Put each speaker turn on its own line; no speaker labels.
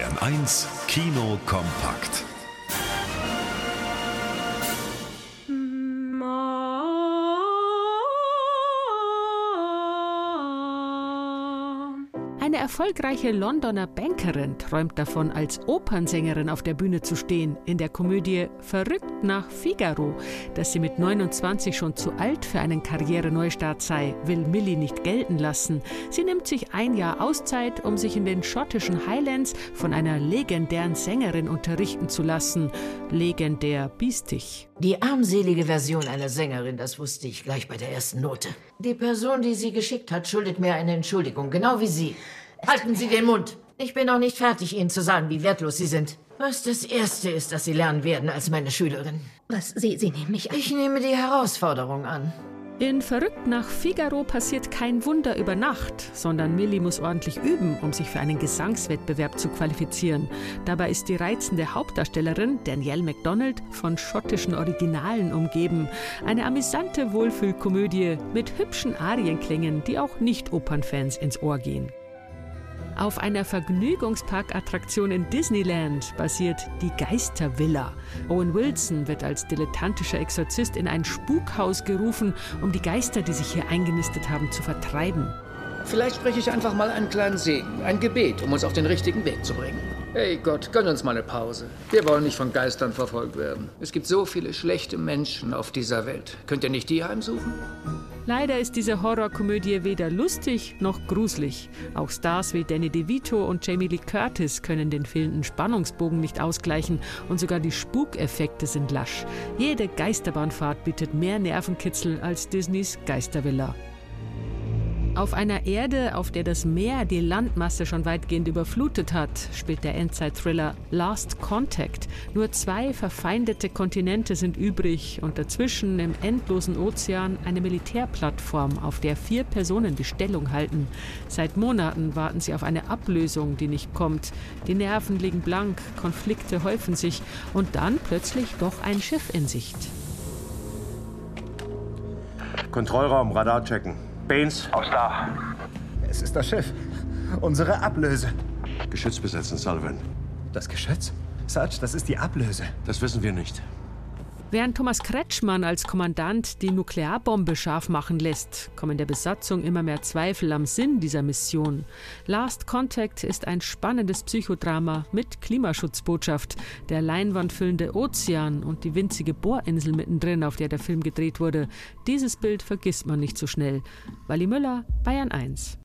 Bayern 1 Kino kompakt.
Eine erfolgreiche Londoner Bankerin träumt davon, als Opernsängerin auf der Bühne zu stehen, in der Komödie Verrückt nach Figaro. Dass sie mit 29 schon zu alt für einen Karriereneustart sei, will Millie nicht gelten lassen. Sie nimmt sich ein Jahr Auszeit, um sich in den schottischen Highlands von einer legendären Sängerin unterrichten zu lassen. Legendär biestig.
Die armselige Version einer Sängerin, das wusste ich gleich bei der ersten Note. Die Person, die sie geschickt hat, schuldet mir eine Entschuldigung, genau wie Sie. Halten Sie den Mund. Ich bin noch nicht fertig, Ihnen zu sagen, wie wertlos Sie sind. Was das Erste ist, das Sie lernen werden als meine Schülerin.
Was, Sie, Sie nehmen mich an?
Ich nehme die Herausforderung an.
In Verrückt nach Figaro passiert kein Wunder über Nacht, sondern Millie muss ordentlich üben, um sich für einen Gesangswettbewerb zu qualifizieren. Dabei ist die reizende Hauptdarstellerin Danielle MacDonald von schottischen Originalen umgeben. Eine amüsante Wohlfühlkomödie mit hübschen Arienklängen, die auch Nicht-Opernfans ins Ohr gehen. Auf einer Vergnügungsparkattraktion in Disneyland basiert die Geistervilla. Owen Wilson wird als dilettantischer Exorzist in ein Spukhaus gerufen, um die Geister, die sich hier eingenistet haben, zu vertreiben.
Vielleicht spreche ich einfach mal einen kleinen Segen, ein Gebet, um uns auf den richtigen Weg zu bringen. Hey Gott, gönn uns mal eine Pause. Wir wollen nicht von Geistern verfolgt werden. Es gibt so viele schlechte Menschen auf dieser Welt. Könnt ihr nicht die heimsuchen?
Leider ist diese Horrorkomödie weder lustig noch gruselig. Auch Stars wie Danny DeVito und Jamie Lee Curtis können den fehlenden Spannungsbogen nicht ausgleichen und sogar die Spukeffekte sind lasch. Jede Geisterbahnfahrt bietet mehr Nervenkitzel als Disneys Geistervilla. Auf einer Erde, auf der das Meer die Landmasse schon weitgehend überflutet hat, spielt der Endzeit-Thriller Last Contact. Nur zwei verfeindete Kontinente sind übrig und dazwischen im endlosen Ozean eine Militärplattform, auf der vier Personen die Stellung halten. Seit Monaten warten sie auf eine Ablösung, die nicht kommt. Die Nerven liegen blank, Konflikte häufen sich und dann plötzlich doch ein Schiff in Sicht.
Kontrollraum, Radar checken. Baines.
Aus da.
Es ist das Schiff. Unsere Ablöse.
Geschütz besetzen, Sullivan.
Das Geschütz? Sarge, das ist die Ablöse.
Das wissen wir nicht.
Während Thomas Kretschmann als Kommandant die Nuklearbombe scharf machen lässt, kommen der Besatzung immer mehr Zweifel am Sinn dieser Mission. Last Contact ist ein spannendes Psychodrama mit Klimaschutzbotschaft. Der leinwandfüllende Ozean und die winzige Bohrinsel mittendrin, auf der der Film gedreht wurde. Dieses Bild vergisst man nicht so schnell. Wally Müller, Bayern 1.